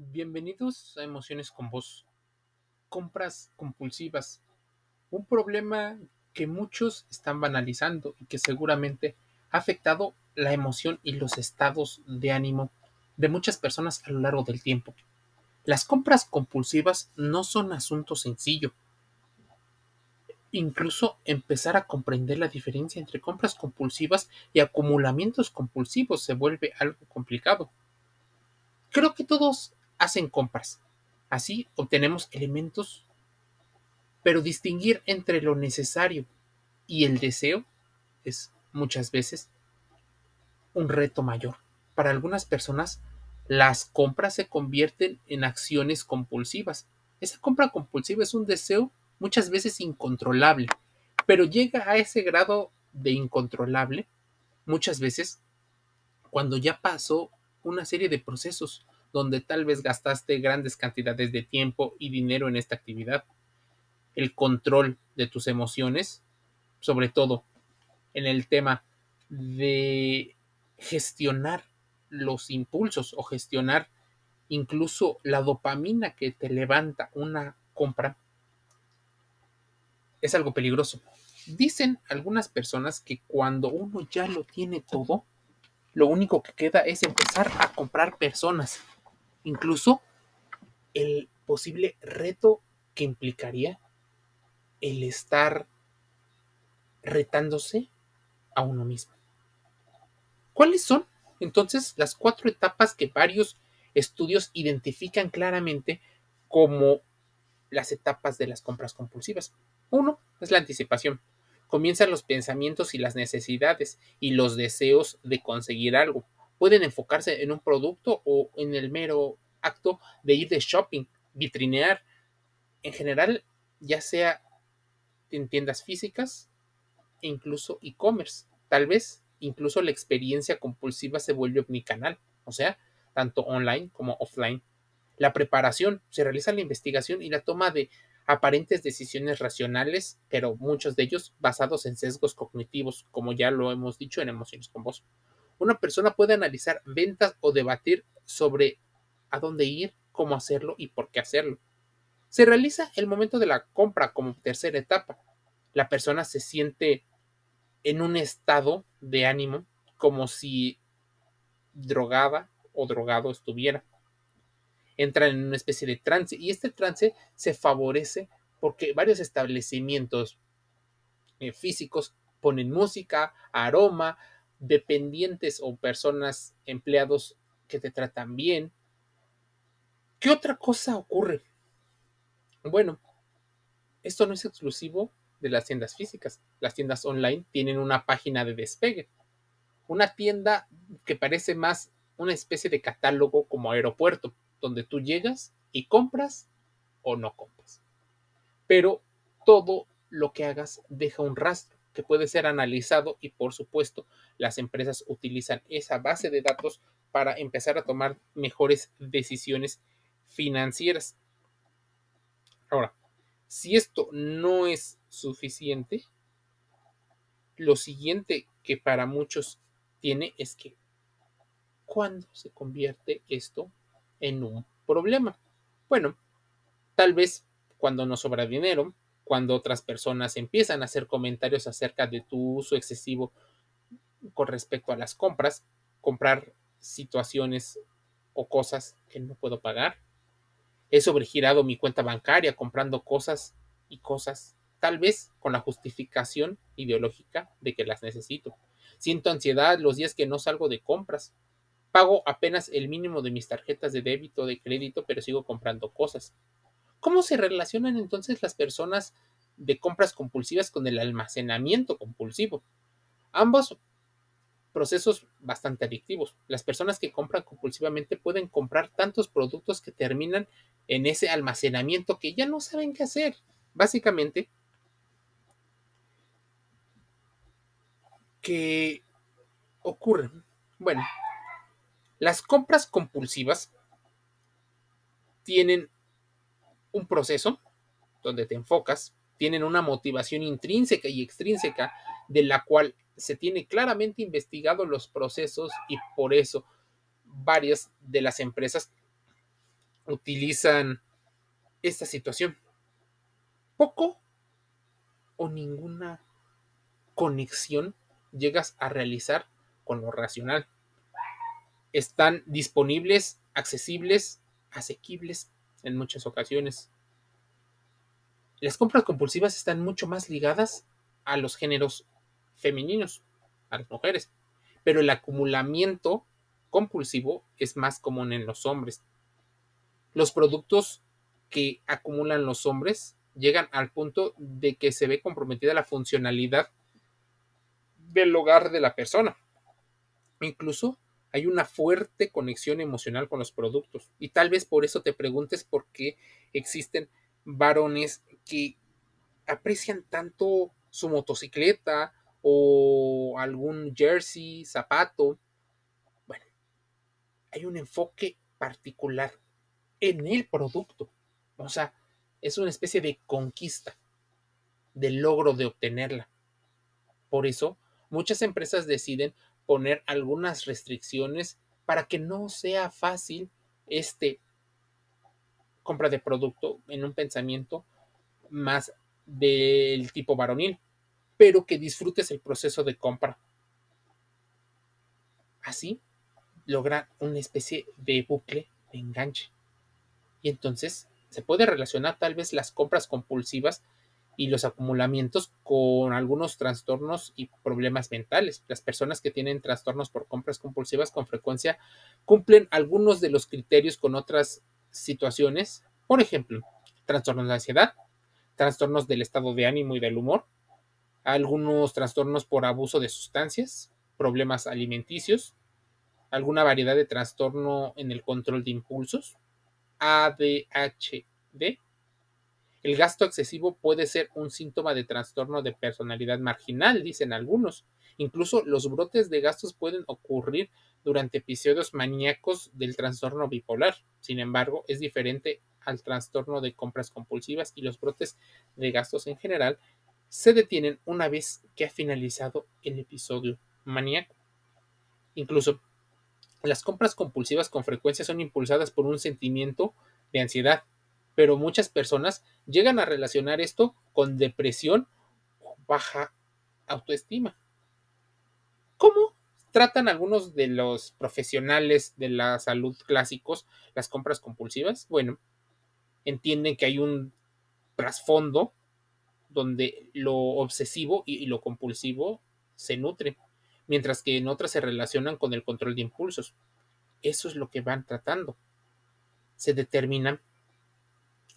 Bienvenidos a Emociones con Vos. Compras compulsivas. Un problema que muchos están banalizando y que seguramente ha afectado la emoción y los estados de ánimo de muchas personas a lo largo del tiempo. Las compras compulsivas no son asunto sencillo. Incluso empezar a comprender la diferencia entre compras compulsivas y acumulamientos compulsivos se vuelve algo complicado. Creo que todos hacen compras. Así obtenemos elementos, pero distinguir entre lo necesario y el deseo es muchas veces un reto mayor. Para algunas personas, las compras se convierten en acciones compulsivas. Esa compra compulsiva es un deseo muchas veces incontrolable, pero llega a ese grado de incontrolable muchas veces cuando ya pasó una serie de procesos donde tal vez gastaste grandes cantidades de tiempo y dinero en esta actividad. El control de tus emociones, sobre todo en el tema de gestionar los impulsos o gestionar incluso la dopamina que te levanta una compra, es algo peligroso. Dicen algunas personas que cuando uno ya lo tiene todo, lo único que queda es empezar a comprar personas incluso el posible reto que implicaría el estar retándose a uno mismo. ¿Cuáles son entonces las cuatro etapas que varios estudios identifican claramente como las etapas de las compras compulsivas? Uno es la anticipación. Comienzan los pensamientos y las necesidades y los deseos de conseguir algo pueden enfocarse en un producto o en el mero acto de ir de shopping, vitrinear, en general, ya sea en tiendas físicas e incluso e-commerce. Tal vez incluso la experiencia compulsiva se vuelve omnicanal, o sea, tanto online como offline. La preparación, se realiza la investigación y la toma de aparentes decisiones racionales, pero muchos de ellos basados en sesgos cognitivos, como ya lo hemos dicho en Emociones con Vos. Una persona puede analizar ventas o debatir sobre a dónde ir, cómo hacerlo y por qué hacerlo. Se realiza el momento de la compra como tercera etapa. La persona se siente en un estado de ánimo como si drogada o drogado estuviera. Entra en una especie de trance y este trance se favorece porque varios establecimientos eh, físicos ponen música, aroma, dependientes o personas, empleados que te tratan bien. ¿Qué otra cosa ocurre? Bueno, esto no es exclusivo de las tiendas físicas. Las tiendas online tienen una página de despegue. Una tienda que parece más una especie de catálogo como aeropuerto, donde tú llegas y compras o no compras. Pero todo lo que hagas deja un rastro que puede ser analizado y por supuesto las empresas utilizan esa base de datos para empezar a tomar mejores decisiones financieras. Ahora, si esto no es suficiente, lo siguiente que para muchos tiene es que ¿cuándo se convierte esto en un problema? Bueno, tal vez cuando nos sobra dinero, cuando otras personas empiezan a hacer comentarios acerca de tu uso excesivo con respecto a las compras, comprar situaciones o cosas que no puedo pagar. He sobregirado mi cuenta bancaria comprando cosas y cosas, tal vez con la justificación ideológica de que las necesito. Siento ansiedad los días que no salgo de compras. Pago apenas el mínimo de mis tarjetas de débito o de crédito, pero sigo comprando cosas. ¿Cómo se relacionan entonces las personas de compras compulsivas con el almacenamiento compulsivo? Ambos procesos bastante adictivos. Las personas que compran compulsivamente pueden comprar tantos productos que terminan en ese almacenamiento que ya no saben qué hacer. Básicamente, ¿qué ocurre? Bueno, las compras compulsivas tienen un proceso donde te enfocas, tienen una motivación intrínseca y extrínseca de la cual se tiene claramente investigado los procesos y por eso varias de las empresas utilizan esta situación. Poco o ninguna conexión llegas a realizar con lo racional. Están disponibles, accesibles, asequibles en muchas ocasiones. Las compras compulsivas están mucho más ligadas a los géneros femeninos, a las mujeres, pero el acumulamiento compulsivo es más común en los hombres. Los productos que acumulan los hombres llegan al punto de que se ve comprometida la funcionalidad del hogar de la persona. Incluso hay una fuerte conexión emocional con los productos. Y tal vez por eso te preguntes por qué existen varones que aprecian tanto su motocicleta o algún jersey, zapato. Bueno, hay un enfoque particular en el producto. O sea, es una especie de conquista, de logro de obtenerla. Por eso, muchas empresas deciden poner algunas restricciones para que no sea fácil este compra de producto en un pensamiento más del tipo varonil, pero que disfrutes el proceso de compra. Así logra una especie de bucle de enganche. Y entonces se puede relacionar tal vez las compras compulsivas y los acumulamientos con algunos trastornos y problemas mentales. Las personas que tienen trastornos por compras compulsivas con frecuencia cumplen algunos de los criterios con otras situaciones, por ejemplo, trastornos de ansiedad, trastornos del estado de ánimo y del humor, algunos trastornos por abuso de sustancias, problemas alimenticios, alguna variedad de trastorno en el control de impulsos, ADHD. El gasto excesivo puede ser un síntoma de trastorno de personalidad marginal, dicen algunos. Incluso los brotes de gastos pueden ocurrir durante episodios maníacos del trastorno bipolar. Sin embargo, es diferente al trastorno de compras compulsivas y los brotes de gastos en general se detienen una vez que ha finalizado el episodio maníaco. Incluso las compras compulsivas con frecuencia son impulsadas por un sentimiento de ansiedad, pero muchas personas llegan a relacionar esto con depresión o baja autoestima. ¿Cómo tratan algunos de los profesionales de la salud clásicos las compras compulsivas? Bueno, entienden que hay un trasfondo donde lo obsesivo y lo compulsivo se nutren mientras que en otras se relacionan con el control de impulsos. Eso es lo que van tratando. Se determinan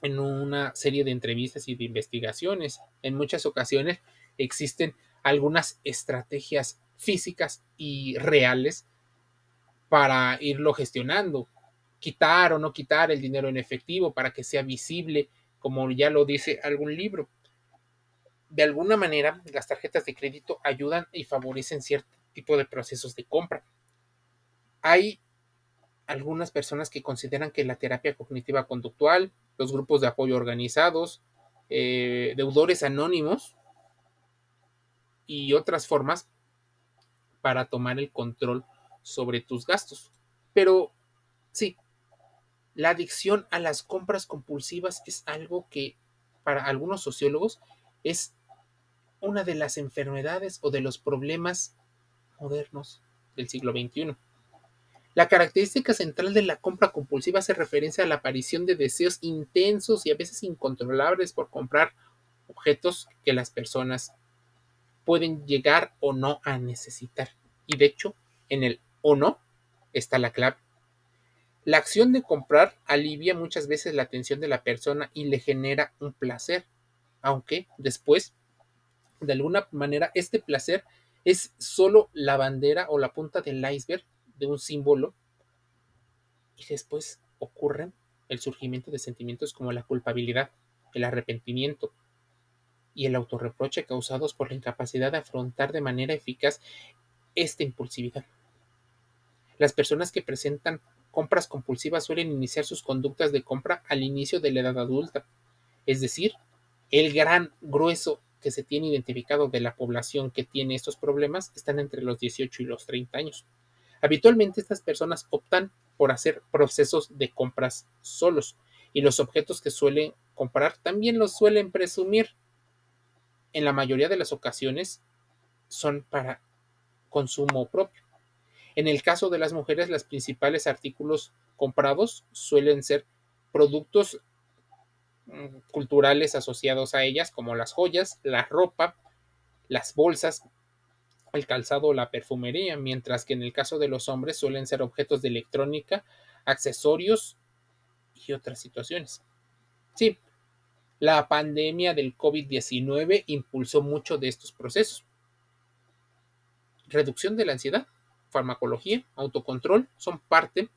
en una serie de entrevistas y de investigaciones. En muchas ocasiones existen algunas estrategias físicas y reales para irlo gestionando. Quitar o no quitar el dinero en efectivo para que sea visible, como ya lo dice algún libro. De alguna manera, las tarjetas de crédito ayudan y favorecen cierto tipo de procesos de compra. Hay algunas personas que consideran que la terapia cognitiva conductual, los grupos de apoyo organizados, eh, deudores anónimos y otras formas para tomar el control sobre tus gastos. Pero sí, la adicción a las compras compulsivas es algo que para algunos sociólogos es una de las enfermedades o de los problemas modernos del siglo XXI. La característica central de la compra compulsiva hace referencia a la aparición de deseos intensos y a veces incontrolables por comprar objetos que las personas pueden llegar o no a necesitar. Y de hecho, en el o no está la clave. La acción de comprar alivia muchas veces la atención de la persona y le genera un placer, aunque después, de alguna manera, este placer es solo la bandera o la punta del iceberg de un símbolo y después ocurren el surgimiento de sentimientos como la culpabilidad, el arrepentimiento y el autorreproche causados por la incapacidad de afrontar de manera eficaz esta impulsividad. Las personas que presentan compras compulsivas suelen iniciar sus conductas de compra al inicio de la edad adulta, es decir, el gran grueso que se tiene identificado de la población que tiene estos problemas están entre los 18 y los 30 años. Habitualmente estas personas optan por hacer procesos de compras solos y los objetos que suelen comprar también los suelen presumir. En la mayoría de las ocasiones son para consumo propio. En el caso de las mujeres, los principales artículos comprados suelen ser productos mm, culturales asociados a ellas, como las joyas, la ropa, las bolsas, el calzado la perfumería, mientras que en el caso de los hombres suelen ser objetos de electrónica, accesorios y otras situaciones. Sí, la pandemia del COVID-19 impulsó mucho de estos procesos. Reducción de la ansiedad, farmacología, autocontrol son parte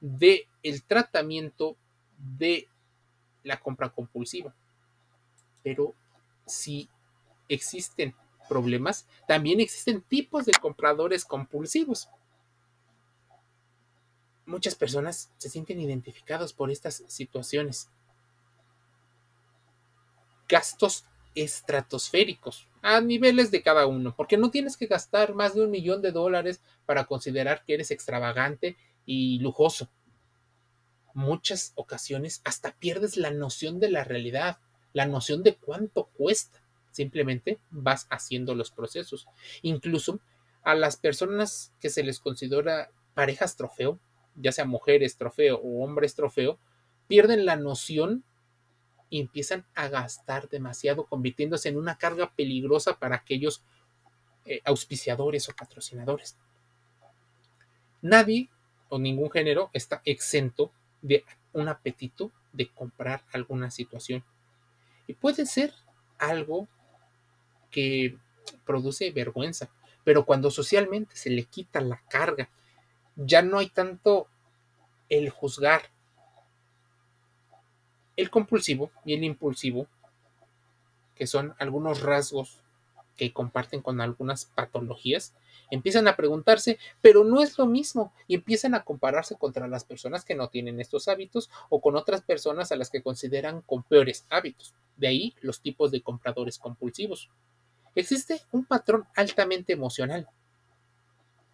del el tratamiento de la compra compulsiva. Pero si existen problemas, también existen tipos de compradores compulsivos. Muchas personas se sienten identificados por estas situaciones. Gastos estratosféricos a niveles de cada uno, porque no tienes que gastar más de un millón de dólares para considerar que eres extravagante y lujoso. Muchas ocasiones hasta pierdes la noción de la realidad, la noción de cuánto cuesta. Simplemente vas haciendo los procesos. Incluso a las personas que se les considera parejas trofeo, ya sea mujeres trofeo o hombres trofeo, pierden la noción y empiezan a gastar demasiado, convirtiéndose en una carga peligrosa para aquellos eh, auspiciadores o patrocinadores. Nadie o ningún género está exento de un apetito de comprar alguna situación. Y puede ser algo que produce vergüenza, pero cuando socialmente se le quita la carga, ya no hay tanto el juzgar. El compulsivo y el impulsivo, que son algunos rasgos que comparten con algunas patologías, empiezan a preguntarse, pero no es lo mismo, y empiezan a compararse contra las personas que no tienen estos hábitos o con otras personas a las que consideran con peores hábitos. De ahí los tipos de compradores compulsivos. Existe un patrón altamente emocional.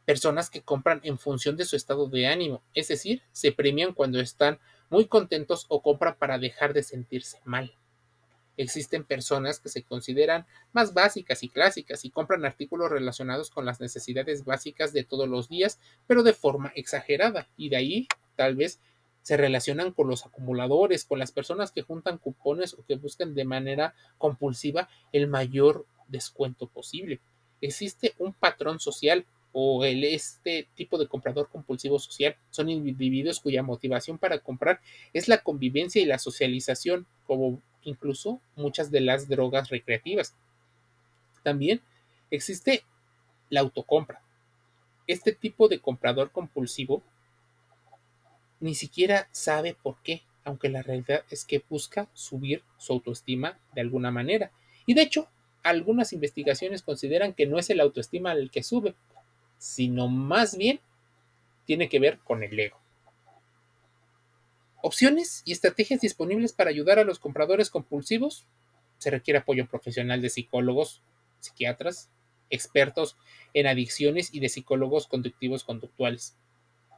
Personas que compran en función de su estado de ánimo, es decir, se premian cuando están muy contentos o compran para dejar de sentirse mal. Existen personas que se consideran más básicas y clásicas y compran artículos relacionados con las necesidades básicas de todos los días, pero de forma exagerada, y de ahí tal vez se relacionan con los acumuladores, con las personas que juntan cupones o que buscan de manera compulsiva el mayor descuento posible. Existe un patrón social o el, este tipo de comprador compulsivo social son individuos cuya motivación para comprar es la convivencia y la socialización, como incluso muchas de las drogas recreativas. También existe la autocompra. Este tipo de comprador compulsivo ni siquiera sabe por qué, aunque la realidad es que busca subir su autoestima de alguna manera. Y de hecho, algunas investigaciones consideran que no es el autoestima el que sube, sino más bien tiene que ver con el ego. Opciones y estrategias disponibles para ayudar a los compradores compulsivos. Se requiere apoyo profesional de psicólogos, psiquiatras, expertos en adicciones y de psicólogos conductivos conductuales,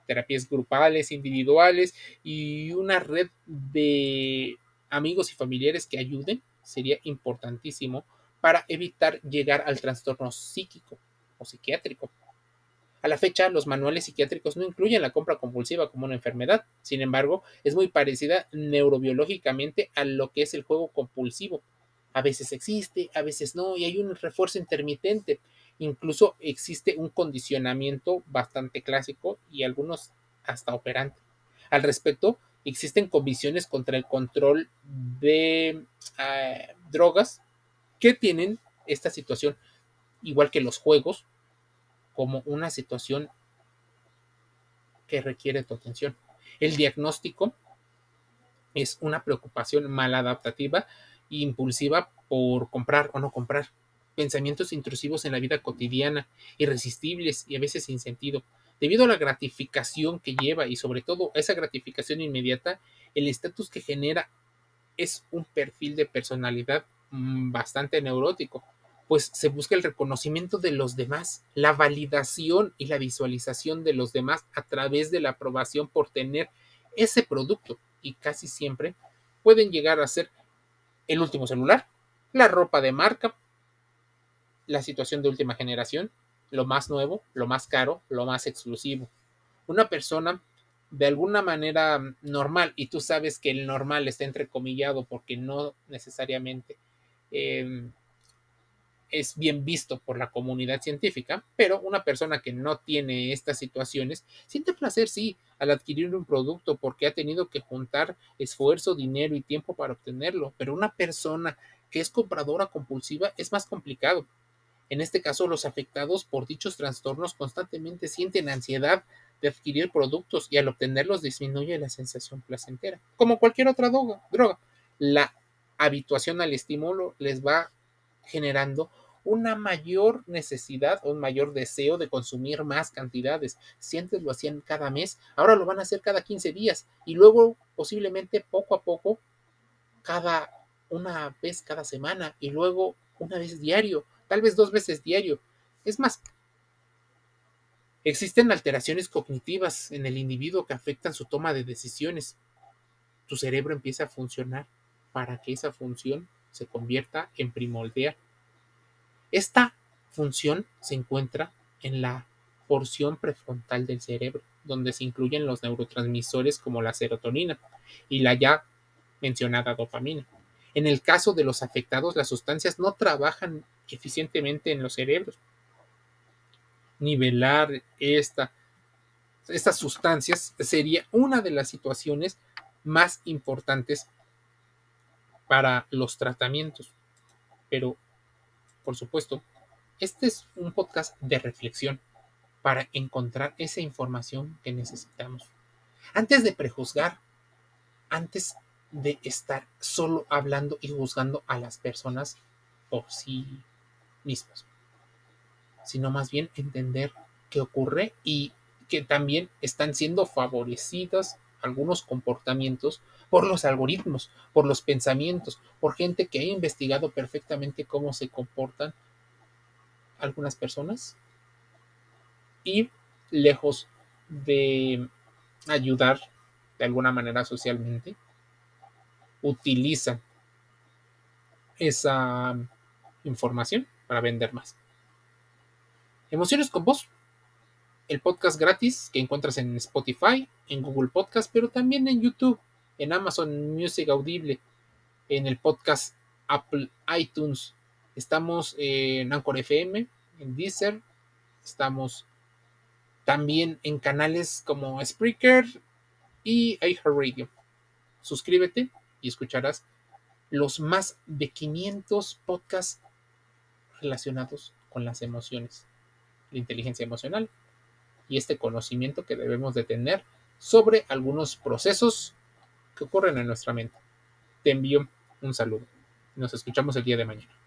terapias grupales, individuales y una red de amigos y familiares que ayuden sería importantísimo para evitar llegar al trastorno psíquico o psiquiátrico. A la fecha, los manuales psiquiátricos no incluyen la compra compulsiva como una enfermedad, sin embargo, es muy parecida neurobiológicamente a lo que es el juego compulsivo. A veces existe, a veces no, y hay un refuerzo intermitente. Incluso existe un condicionamiento bastante clásico y algunos hasta operante. Al respecto, existen comisiones contra el control de eh, drogas que tienen esta situación, igual que los juegos, como una situación que requiere tu atención. El diagnóstico es una preocupación maladaptativa e impulsiva por comprar o no comprar. Pensamientos intrusivos en la vida cotidiana, irresistibles y a veces sin sentido. Debido a la gratificación que lleva y sobre todo esa gratificación inmediata, el estatus que genera es un perfil de personalidad Mm, bastante neurótico, pues se busca el reconocimiento de los demás, la validación y la visualización de los demás a través de la aprobación por tener ese producto y casi siempre pueden llegar a ser el último celular, la ropa de marca, la situación de última generación, lo más nuevo, lo más caro, lo más exclusivo. Una persona de alguna manera normal, y tú sabes que el normal está entrecomillado porque no necesariamente em, es bien visto por la comunidad científica, pero una persona que no tiene estas situaciones siente placer, sí, al adquirir un producto porque ha tenido que juntar esfuerzo, dinero y tiempo para obtenerlo, pero una persona que es compradora compulsiva es más complicado. En este caso, los afectados por dichos trastornos constantemente sienten ansiedad de adquirir productos y al obtenerlos disminuye la sensación placentera. Como cualquier otra droga, la habituación al estímulo les va generando una mayor necesidad un mayor deseo de consumir más cantidades. Si antes lo hacían cada mes, ahora lo van a hacer cada 15 días y luego posiblemente poco a poco cada una vez cada semana y luego una vez diario, tal vez dos veces diario. Es más, existen alteraciones cognitivas en el individuo que afectan su toma de decisiones. Tu cerebro empieza a funcionar para que esa función se convierta en primordial. Esta función se encuentra en la porción prefrontal del cerebro, donde se incluyen los neurotransmisores como la serotonina y la ya mencionada dopamina. En el caso de los afectados, las sustancias no trabajan eficientemente en los cerebros. Nivelar esta, estas sustancias sería una de las situaciones más importantes para los tratamientos. Pero por supuesto, este es un podcast de reflexión para encontrar esa información que necesitamos. Antes de prejuzgar, antes de estar solo hablando y juzgando a las personas por sí mismas, sino más bien entender qué ocurre y que también están siendo favorecidas algunos comportamientos por los algoritmos, por los pensamientos, por gente que ha investigado perfectamente cómo se comportan algunas personas y lejos de ayudar de alguna manera socialmente, utilizan esa información para vender más. Emociones con vos el podcast gratis que encuentras en Spotify, en Google Podcast, pero también en YouTube, en Amazon Music Audible, en el podcast Apple iTunes. Estamos en Anchor FM, en Deezer, estamos también en canales como Spreaker y iHeartRadio. Suscríbete y escucharás los más de 500 podcasts relacionados con las emociones, la inteligencia emocional, y este conocimiento que debemos de tener sobre algunos procesos que ocurren en nuestra mente. Te envío un saludo. Nos escuchamos el día de mañana.